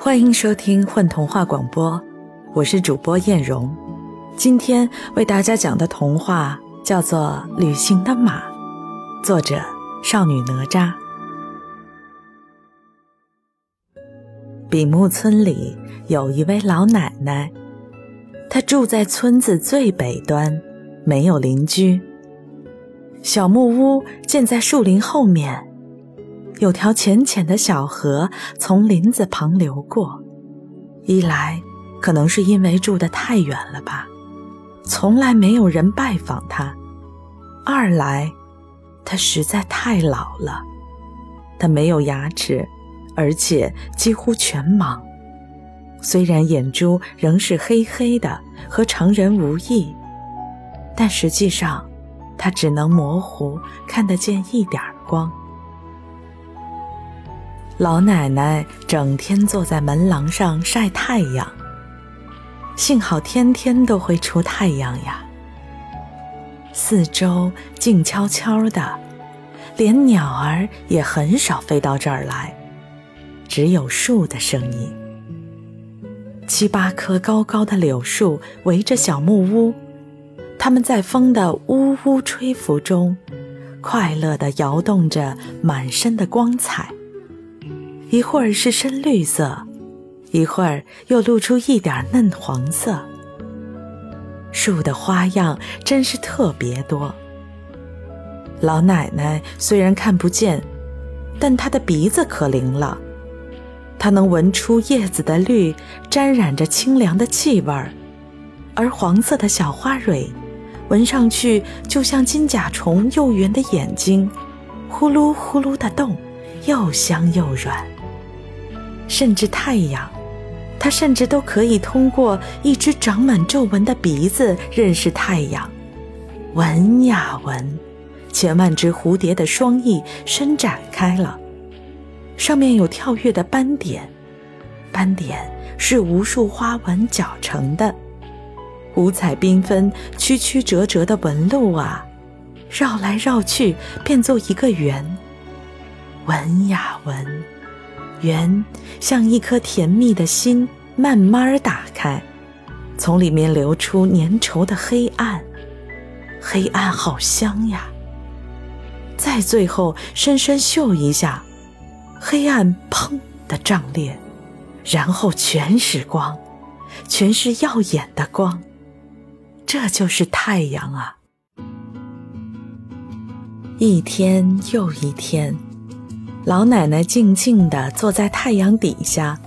欢迎收听混童话广播，我是主播艳荣。今天为大家讲的童话叫做《旅行的马》，作者少女哪吒。比木村里有一位老奶奶，她住在村子最北端，没有邻居。小木屋建在树林后面。有条浅浅的小河从林子旁流过，一来可能是因为住得太远了吧，从来没有人拜访他；二来，他实在太老了，他没有牙齿，而且几乎全盲。虽然眼珠仍是黑黑的，和常人无异，但实际上，他只能模糊看得见一点光。老奶奶整天坐在门廊上晒太阳。幸好天天都会出太阳呀。四周静悄悄的，连鸟儿也很少飞到这儿来，只有树的声音。七八棵高高的柳树围着小木屋，它们在风的呜呜吹拂中，快乐地摇动着满身的光彩。一会儿是深绿色，一会儿又露出一点嫩黄色。树的花样真是特别多。老奶奶虽然看不见，但她的鼻子可灵了，她能闻出叶子的绿沾染着清凉的气味儿，而黄色的小花蕊，闻上去就像金甲虫幼圆的眼睛，呼噜呼噜的动，又香又软。甚至太阳，它甚至都可以通过一只长满皱纹的鼻子认识太阳。闻呀闻，千万只蝴蝶的双翼伸展开了，上面有跳跃的斑点，斑点是无数花纹搅成的，五彩缤纷、曲曲折折的纹路啊，绕来绕去变作一个圆。闻呀闻。圆像一颗甜蜜的心，慢慢打开，从里面流出粘稠的黑暗。黑暗好香呀！再最后深深嗅一下，黑暗砰的胀裂，然后全是光，全是耀眼的光。这就是太阳啊！一天又一天。老奶奶静静地坐在太阳底下，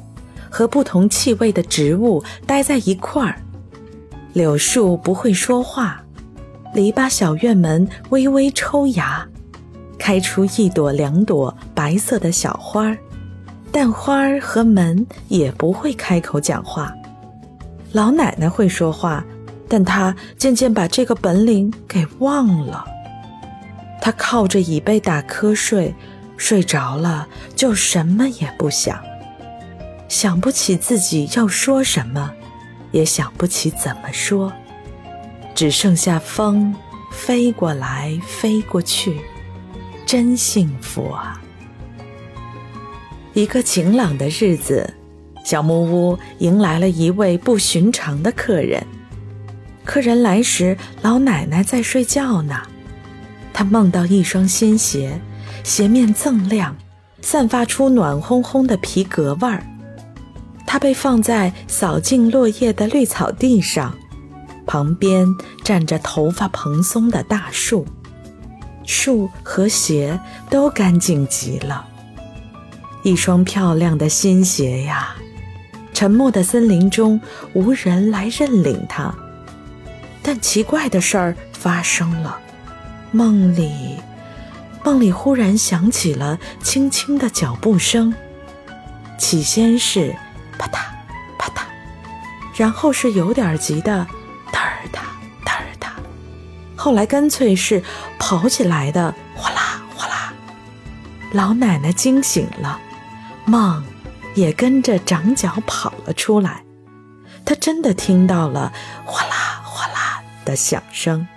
和不同气味的植物待在一块儿。柳树不会说话，篱笆小院门微微抽芽，开出一朵两朵白色的小花儿，但花儿和门也不会开口讲话。老奶奶会说话，但她渐渐把这个本领给忘了。她靠着椅背打瞌睡。睡着了，就什么也不想，想不起自己要说什么，也想不起怎么说，只剩下风飞过来飞过去，真幸福啊！一个晴朗的日子，小木屋迎来了一位不寻常的客人。客人来时，老奶奶在睡觉呢，她梦到一双新鞋。鞋面锃亮，散发出暖烘烘的皮革味儿。它被放在扫净落叶的绿草地上，旁边站着头发蓬松的大树，树和鞋都干净极了。一双漂亮的新鞋呀！沉默的森林中无人来认领它，但奇怪的事儿发生了，梦里。梦里忽然响起了轻轻的脚步声，起先是啪嗒啪嗒，然后是有点急的哒儿哒哒儿哒，后来干脆是跑起来的哗啦哗啦。老奶奶惊醒了，梦也跟着长脚跑了出来，她真的听到了哗啦哗啦的响声。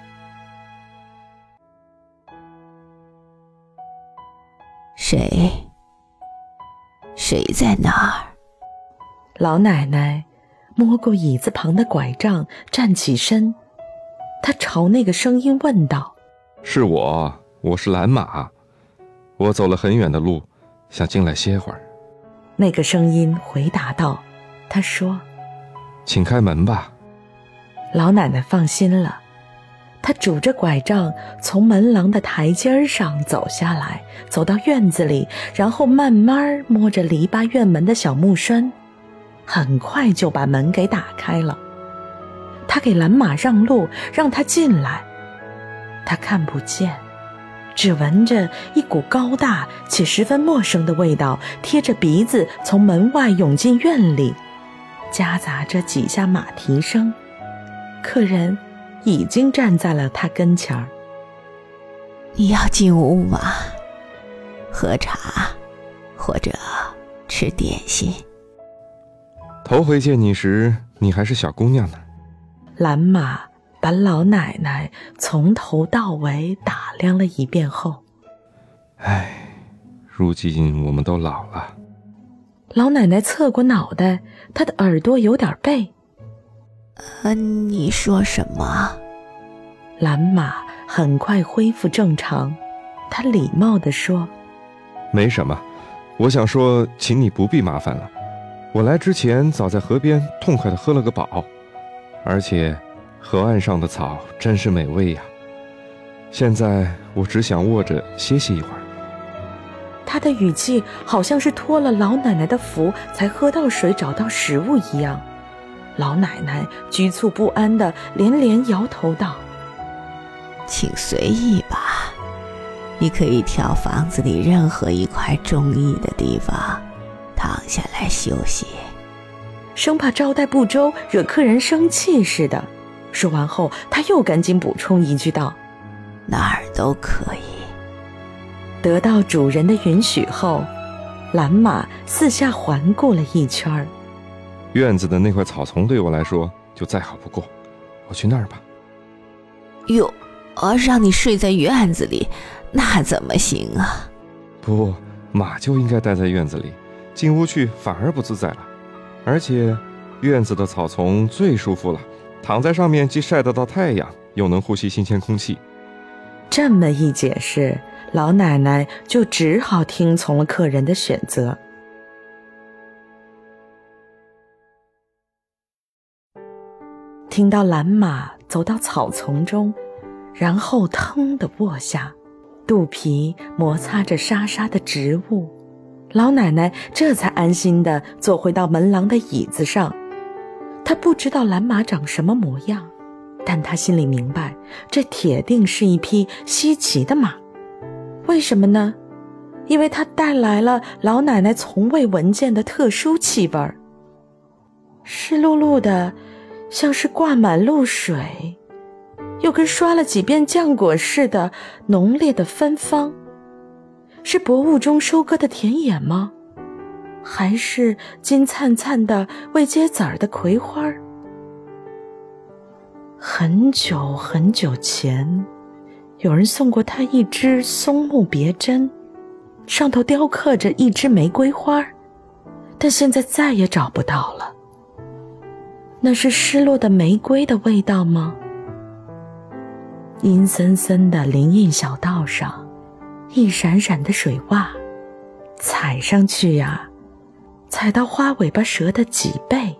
谁？谁在那儿？老奶奶摸过椅子旁的拐杖，站起身。她朝那个声音问道：“是我，我是蓝马。我走了很远的路，想进来歇会儿。”那个声音回答道：“他说，请开门吧。”老奶奶放心了。他拄着拐杖从门廊的台阶上走下来，走到院子里，然后慢慢摸着篱笆院门的小木栓，很快就把门给打开了。他给蓝马让路，让他进来。他看不见，只闻着一股高大且十分陌生的味道，贴着鼻子从门外涌进院里，夹杂着几下马蹄声。客人。已经站在了他跟前儿。你要进屋吗？喝茶，或者吃点心。头回见你时，你还是小姑娘呢。蓝马把老奶奶从头到尾打量了一遍后，唉，如今我们都老了。老奶奶侧过脑袋，她的耳朵有点背。呃，你说什么？蓝马很快恢复正常，他礼貌地说：“没什么，我想说，请你不必麻烦了。我来之前早在河边痛快地喝了个饱，而且河岸上的草真是美味呀。现在我只想卧着歇息一会儿。”他的语气好像是托了老奶奶的福才喝到水、找到食物一样。老奶奶局促不安的连连摇头道：“请随意吧，你可以挑房子里任何一块中意的地方，躺下来休息。”生怕招待不周惹客人生气似的。说完后，他又赶紧补充一句道：“哪儿都可以。”得到主人的允许后，蓝马四下环顾了一圈儿。院子的那块草丛对我来说就再好不过，我去那儿吧。哟，呃，让你睡在院子里，那怎么行啊？不，马就应该待在院子里，进屋去反而不自在了。而且，院子的草丛最舒服了，躺在上面既晒得到太阳，又能呼吸新鲜空气。这么一解释，老奶奶就只好听从了客人的选择。听到蓝马走到草丛中，然后腾地卧下，肚皮摩擦着沙沙的植物，老奶奶这才安心地坐回到门廊的椅子上。她不知道蓝马长什么模样，但她心里明白，这铁定是一匹稀奇的马。为什么呢？因为它带来了老奶奶从未闻见的特殊气味儿，湿漉漉的。像是挂满露水，又跟刷了几遍浆果似的浓烈的芬芳，是薄雾中收割的田野吗？还是金灿灿的未结籽儿的葵花？很久很久前，有人送过他一支松木别针，上头雕刻着一枝玫瑰花，但现在再也找不到了。那是失落的玫瑰的味道吗？阴森森的林荫小道上，一闪闪的水洼，踩上去呀，踩到花尾巴蛇的脊背。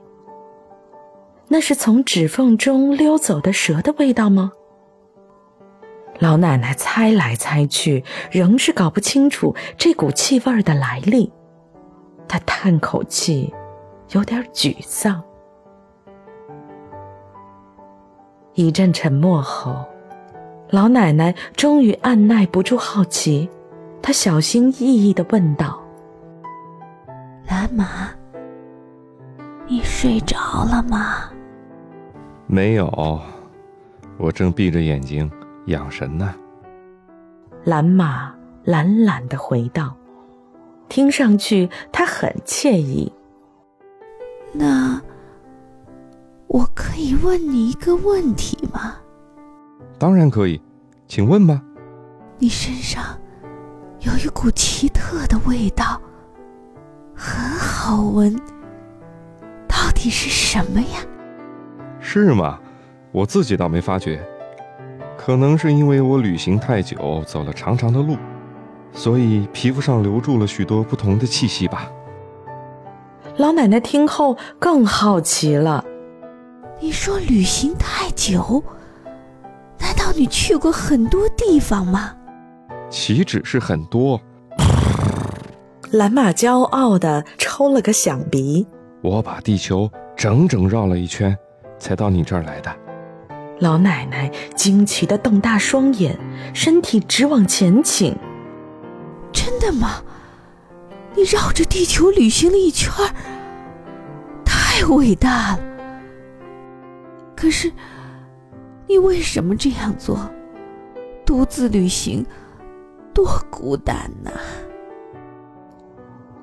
那是从指缝中溜走的蛇的味道吗？老奶奶猜来猜去，仍是搞不清楚这股气味的来历。她叹口气，有点沮丧。一阵沉默后，老奶奶终于按耐不住好奇，她小心翼翼的问道：“蓝马，你睡着了吗？”“没有，我正闭着眼睛养神呢。”蓝马懒懒的回道，听上去他很惬意。那。我可以问你一个问题吗？当然可以，请问吧。你身上有一股奇特的味道，很好闻，到底是什么呀？是吗？我自己倒没发觉，可能是因为我旅行太久，走了长长的路，所以皮肤上留住了许多不同的气息吧。老奶奶听后更好奇了。你说旅行太久，难道你去过很多地方吗？岂止是很多。蓝马骄傲的抽了个响鼻。我把地球整整绕了一圈，才到你这儿来的。老奶奶惊奇的瞪大双眼，身体直往前倾。真的吗？你绕着地球旅行了一圈，太伟大了。可是，你为什么这样做？独自旅行，多孤单呐！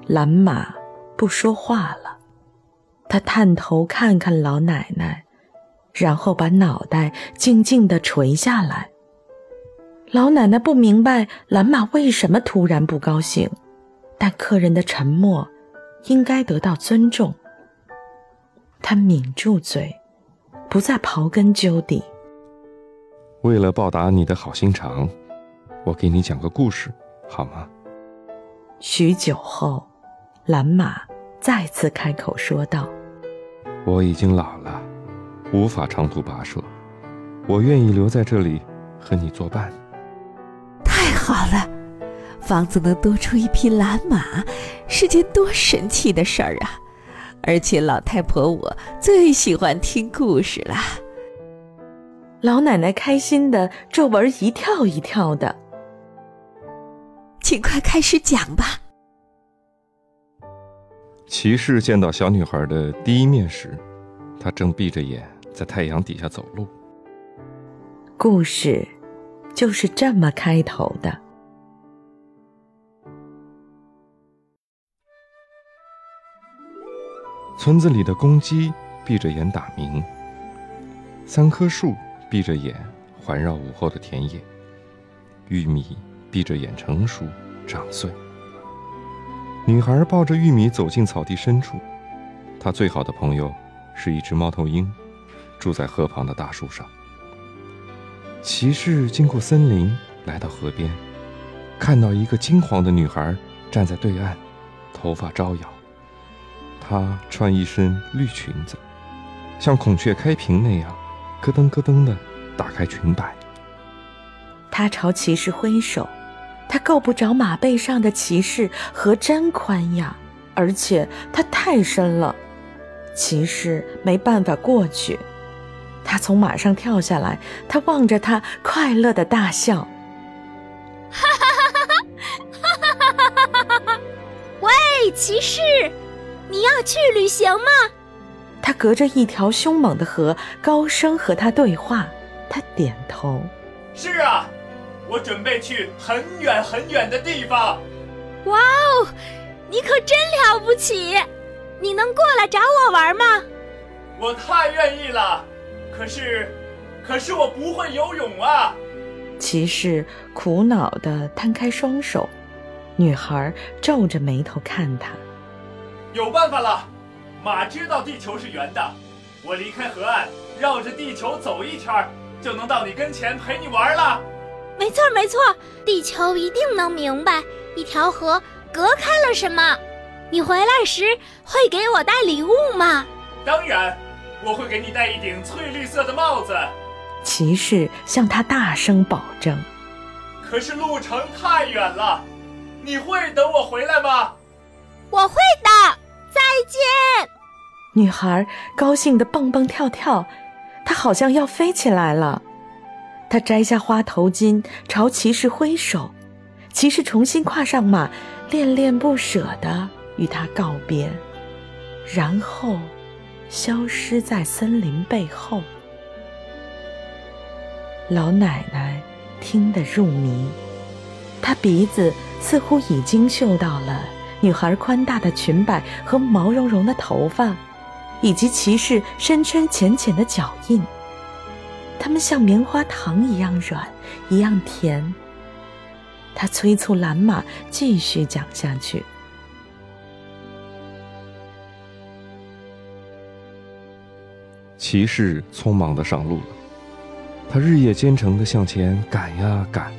蓝马不说话了，他探头看看老奶奶，然后把脑袋静静地垂下来。老奶奶不明白蓝马为什么突然不高兴，但客人的沉默应该得到尊重。他抿住嘴。不再刨根究底。为了报答你的好心肠，我给你讲个故事，好吗？许久后，蓝马再次开口说道：“我已经老了，无法长途跋涉，我愿意留在这里和你作伴。”太好了，房子能多出一匹蓝马，是件多神奇的事儿啊！而且老太婆我最喜欢听故事啦。老奶奶开心的皱纹一跳一跳的，请快开始讲吧。骑士见到小女孩的第一面时，他正闭着眼在太阳底下走路。故事就是这么开头的。村子里的公鸡闭着眼打鸣，三棵树闭着眼环绕午后的田野，玉米闭着眼成熟长穗。女孩抱着玉米走进草地深处，她最好的朋友是一只猫头鹰，住在河旁的大树上。骑士经过森林，来到河边，看到一个金黄的女孩站在对岸，头发招摇。她穿一身绿裙子，像孔雀开屏那样，咯噔咯噔的打开裙摆。他朝骑士挥手，他够不着马背上的骑士和真宽呀，而且他太深了，骑士没办法过去。他从马上跳下来，他望着他快乐的大笑。哈哈哈哈哈！哈哈哈哈哈！喂，骑士，你要去旅行吗？他隔着一条凶猛的河，高声和他对话。他点头。是啊，我准备去很远很远的地方。哇哦，你可真了不起！你能过来找我玩吗？我太愿意了。可是，可是我不会游泳啊。骑士苦恼地摊开双手。女孩皱着眉头看他。有办法了，马知道地球是圆的，我离开河岸，绕着地球走一圈，就能到你跟前陪你玩了。没错没错，地球一定能明白一条河隔开了什么。你回来时会给我带礼物吗？当然，我会给你戴一顶翠绿色的帽子。骑士向他大声保证。可是路程太远了，你会等我回来吗？我会的。再见，女孩高兴的蹦蹦跳跳，她好像要飞起来了。她摘下花头巾，朝骑士挥手，骑士重新跨上马，恋恋不舍的与她告别，然后消失在森林背后。老奶奶听得入迷，她鼻子似乎已经嗅到了。女孩宽大的裙摆和毛茸茸的头发，以及骑士深深浅浅的脚印，它们像棉花糖一样软，一样甜。他催促蓝马继续讲下去。骑士匆忙的上路了，他日夜兼程的向前赶呀赶，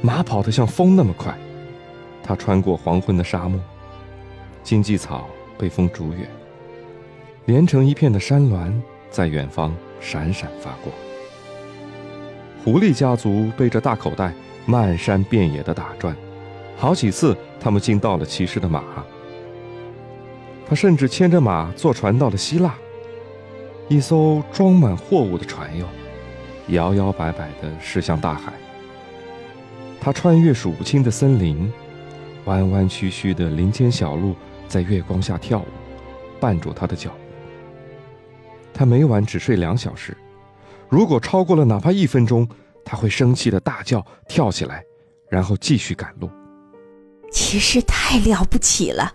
马跑得像风那么快。他穿过黄昏的沙漠，荆棘草被风逐远，连成一片的山峦在远方闪闪发光。狐狸家族背着大口袋，漫山遍野的打转，好几次他们竟到了骑士的马。他甚至牵着马坐船到了希腊，一艘装满货物的船哟，摇摇摆摆地驶向大海。他穿越数不清的森林。弯弯曲曲的林间小路在月光下跳舞，绊住他的脚步。他每晚只睡两小时，如果超过了哪怕一分钟，他会生气的大叫，跳起来，然后继续赶路。骑士太了不起了，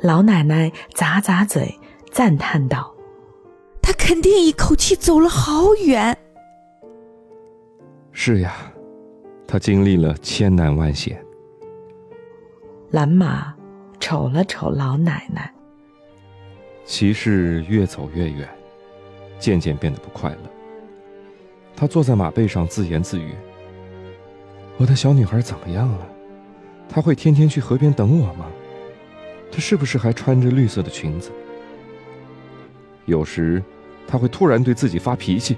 老奶奶咂咂嘴，赞叹道：“他肯定一口气走了好远。”是呀，他经历了千难万险。蓝马瞅了瞅老奶奶，骑士越走越远，渐渐变得不快乐。他坐在马背上自言自语：“我的小女孩怎么样了？她会天天去河边等我吗？她是不是还穿着绿色的裙子？”有时，他会突然对自己发脾气：“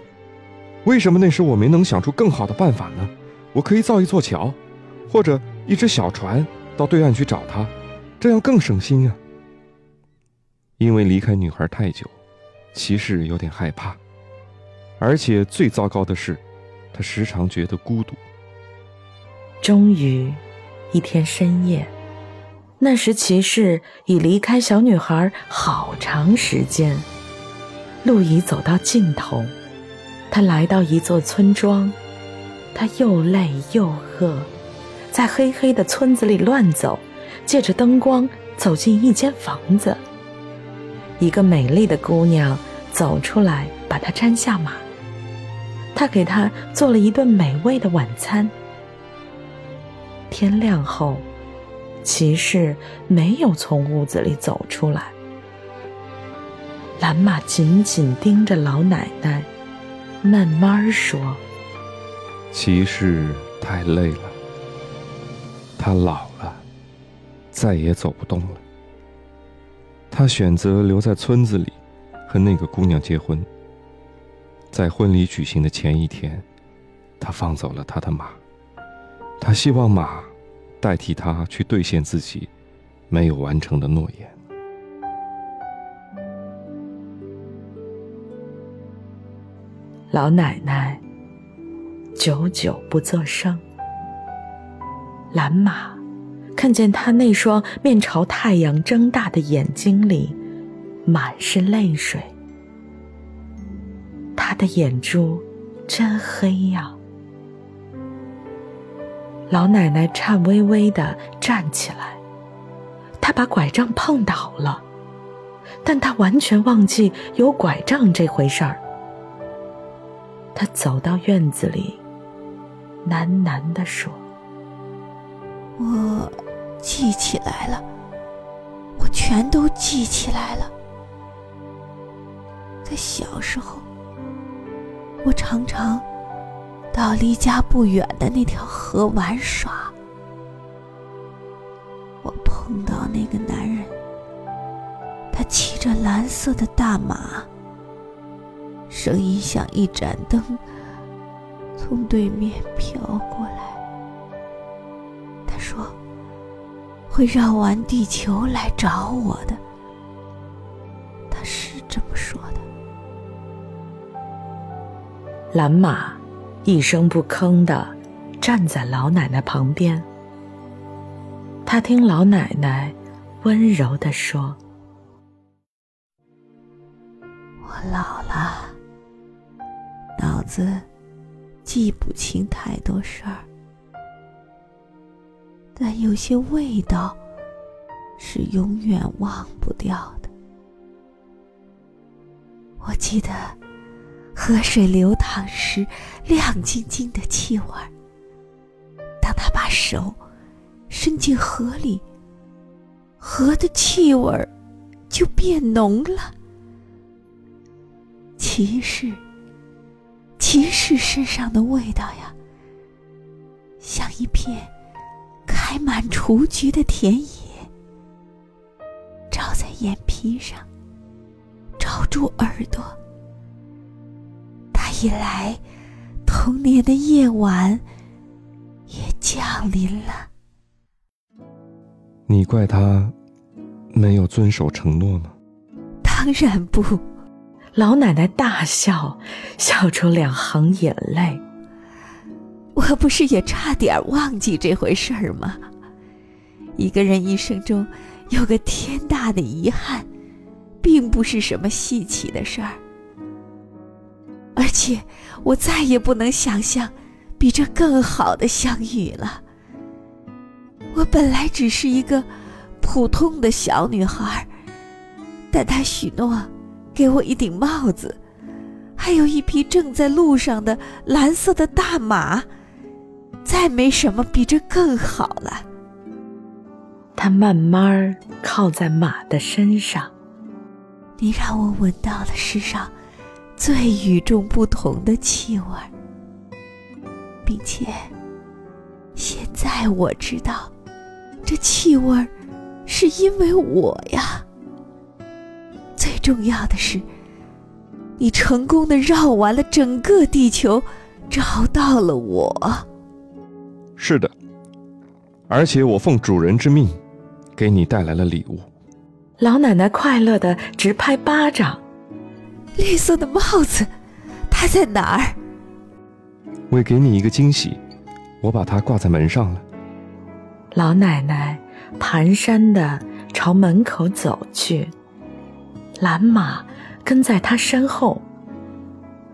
为什么那时我没能想出更好的办法呢？我可以造一座桥，或者一只小船。”到对岸去找他，这样更省心啊。因为离开女孩太久，骑士有点害怕，而且最糟糕的是，他时常觉得孤独。终于，一天深夜，那时骑士已离开小女孩好长时间，路已走到尽头，他来到一座村庄，他又累又饿。在黑黑的村子里乱走，借着灯光走进一间房子。一个美丽的姑娘走出来，把他搀下马。他给他做了一顿美味的晚餐。天亮后，骑士没有从屋子里走出来。蓝马紧紧盯着老奶奶，慢慢说：“骑士太累了。”他老了，再也走不动了。他选择留在村子里，和那个姑娘结婚。在婚礼举行的前一天，他放走了他的马。他希望马代替他去兑现自己没有完成的诺言。老奶奶久久不作声。蓝马看见他那双面朝太阳睁大的眼睛里满是泪水，他的眼珠真黑呀！老奶奶颤巍巍的站起来，她把拐杖碰倒了，但她完全忘记有拐杖这回事儿。她走到院子里，喃喃地说。我记起来了，我全都记起来了。在小时候，我常常到离家不远的那条河玩耍。我碰到那个男人，他骑着蓝色的大马，声音像一盏灯从对面飘过来。会绕完地球来找我的，他是这么说的。蓝马一声不吭的站在老奶奶旁边，他听老奶奶温柔的说：“我老了，脑子记不清太多事儿。”但有些味道是永远忘不掉的。我记得河水流淌时亮晶晶的气味儿。当他把手伸进河里，河的气味儿就变浓了。骑士，骑士身上的味道呀，像一片开满雏菊的田野，照在眼皮上，照住耳朵。他一来，童年的夜晚也降临了。你怪他没有遵守承诺吗？当然不。老奶奶大笑，笑出两行眼泪。我不是也差点忘记这回事儿吗？一个人一生中有个天大的遗憾，并不是什么稀奇的事儿。而且，我再也不能想象比这更好的相遇了。我本来只是一个普通的小女孩，但她许诺。给我一顶帽子，还有一匹正在路上的蓝色的大马，再没什么比这更好了。他慢慢靠在马的身上，你让我闻到了世上最与众不同的气味，并且现在我知道，这气味是因为我呀。最重要的是，你成功的绕完了整个地球，找到了我。是的，而且我奉主人之命，给你带来了礼物。老奶奶快乐的直拍巴掌。绿色的帽子，它在哪儿？为给你一个惊喜，我把它挂在门上了。老奶奶蹒跚的朝门口走去。蓝马跟在她身后，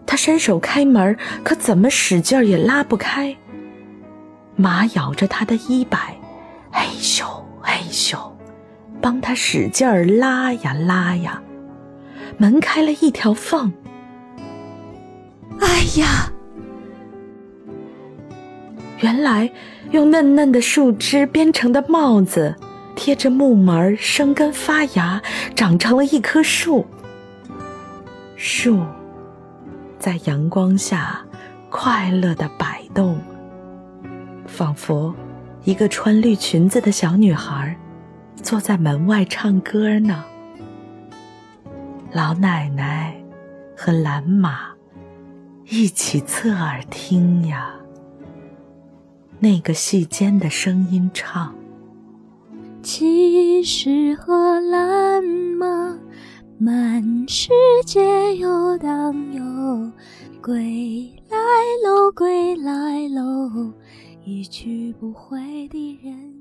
她伸手开门，可怎么使劲也拉不开。马咬着他的衣摆，嘿咻嘿咻，帮他使劲儿拉呀拉呀，门开了一条缝。哎呀！原来用嫩嫩的树枝编成的帽子。贴着木门生根发芽，长成了一棵树。树在阳光下快乐的摆动，仿佛一个穿绿裙子的小女孩坐在门外唱歌呢。老奶奶和蓝马一起侧耳听呀，那个细尖的声音唱。骑士和蓝马，满世界游荡哟，归来喽，归来喽，一去不回的人。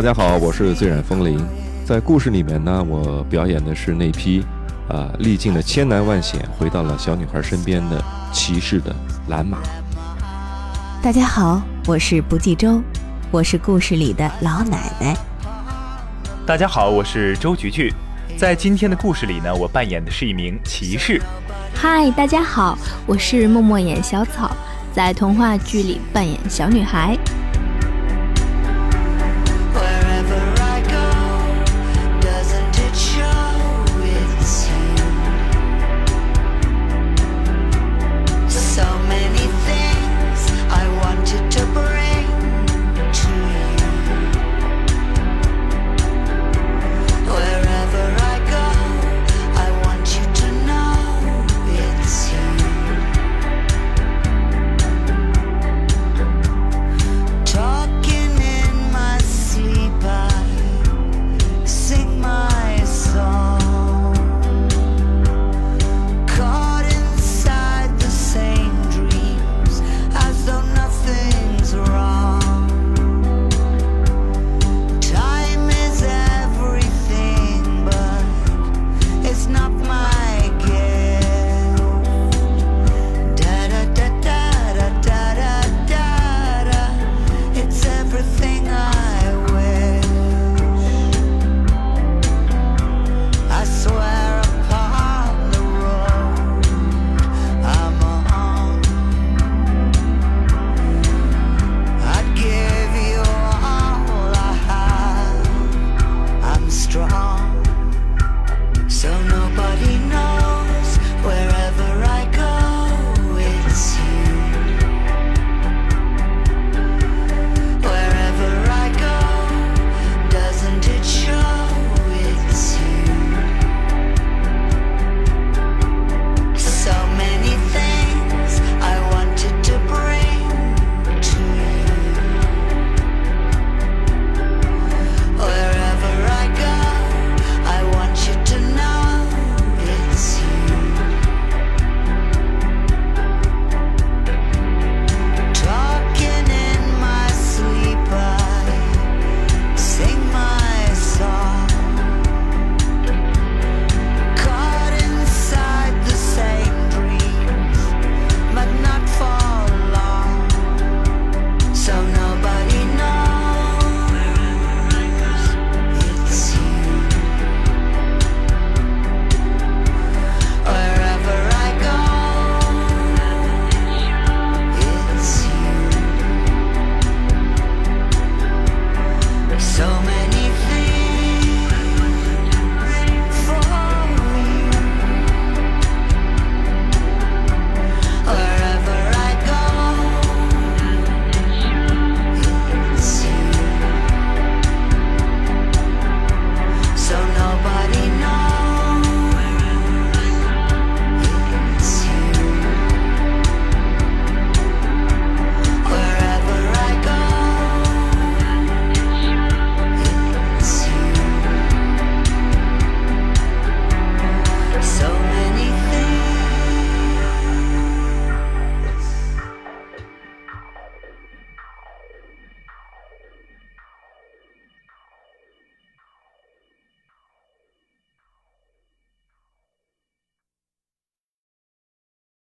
大家好，我是醉染风铃。在故事里面呢，我表演的是那匹，啊，历尽了千难万险回到了小女孩身边的骑士的蓝马。大家好，我是不计周，我是故事里的老奶奶。大家好，我是周菊菊，在今天的故事里呢，我扮演的是一名骑士。嗨，大家好，我是默默演小草，在童话剧里扮演小女孩。